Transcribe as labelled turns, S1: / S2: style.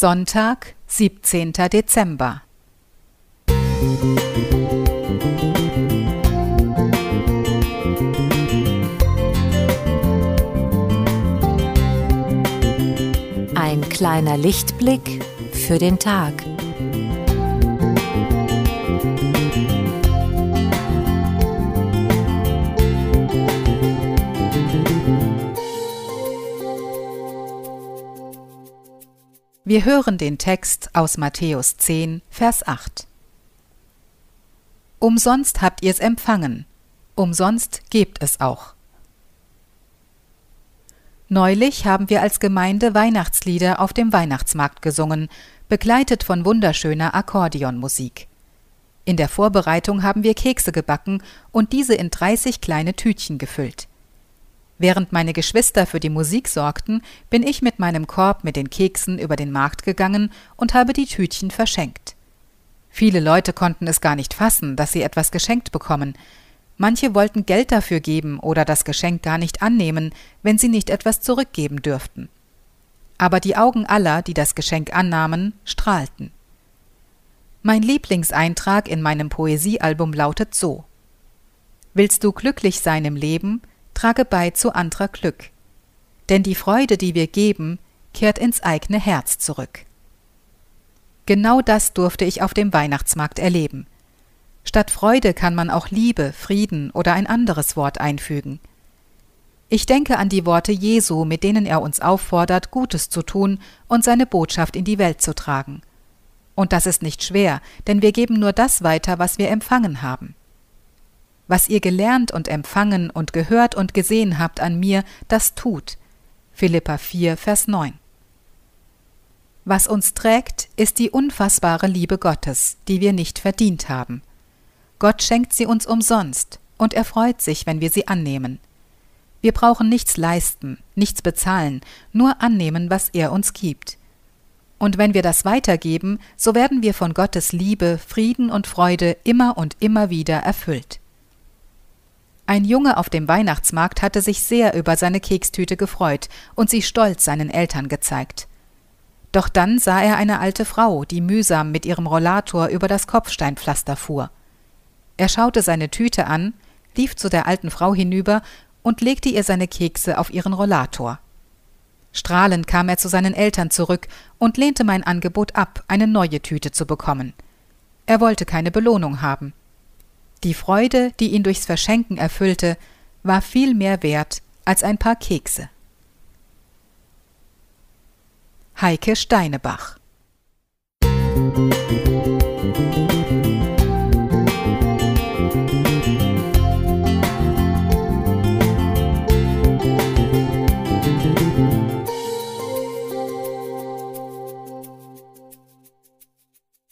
S1: Sonntag, 17. Dezember.
S2: Ein kleiner Lichtblick für den Tag.
S1: Wir hören den Text aus Matthäus 10, Vers 8. Umsonst habt ihr's empfangen, umsonst gebt es auch. Neulich haben wir als Gemeinde Weihnachtslieder auf dem Weihnachtsmarkt gesungen, begleitet von wunderschöner Akkordeonmusik. In der Vorbereitung haben wir Kekse gebacken und diese in 30 kleine Tütchen gefüllt. Während meine Geschwister für die Musik sorgten, bin ich mit meinem Korb mit den Keksen über den Markt gegangen und habe die Tütchen verschenkt. Viele Leute konnten es gar nicht fassen, dass sie etwas geschenkt bekommen. Manche wollten Geld dafür geben oder das Geschenk gar nicht annehmen, wenn sie nicht etwas zurückgeben dürften. Aber die Augen aller, die das Geschenk annahmen, strahlten. Mein Lieblingseintrag in meinem Poesiealbum lautet so Willst du glücklich sein im Leben, trage bei zu anderer Glück. Denn die Freude, die wir geben, kehrt ins eigene Herz zurück. Genau das durfte ich auf dem Weihnachtsmarkt erleben. Statt Freude kann man auch Liebe, Frieden oder ein anderes Wort einfügen. Ich denke an die Worte Jesu, mit denen er uns auffordert, Gutes zu tun und seine Botschaft in die Welt zu tragen. Und das ist nicht schwer, denn wir geben nur das weiter, was wir empfangen haben. Was ihr gelernt und empfangen und gehört und gesehen habt an mir, das tut. Philippa 4, Vers 9. Was uns trägt, ist die unfassbare Liebe Gottes, die wir nicht verdient haben. Gott schenkt sie uns umsonst, und er freut sich, wenn wir sie annehmen. Wir brauchen nichts leisten, nichts bezahlen, nur annehmen, was er uns gibt. Und wenn wir das weitergeben, so werden wir von Gottes Liebe, Frieden und Freude immer und immer wieder erfüllt. Ein Junge auf dem Weihnachtsmarkt hatte sich sehr über seine Kekstüte gefreut und sie stolz seinen Eltern gezeigt. Doch dann sah er eine alte Frau, die mühsam mit ihrem Rollator über das Kopfsteinpflaster fuhr. Er schaute seine Tüte an, lief zu der alten Frau hinüber und legte ihr seine Kekse auf ihren Rollator. Strahlend kam er zu seinen Eltern zurück und lehnte mein Angebot ab, eine neue Tüte zu bekommen. Er wollte keine Belohnung haben. Die Freude, die ihn durchs Verschenken erfüllte, war viel mehr wert als ein paar Kekse. Heike Steinebach Musik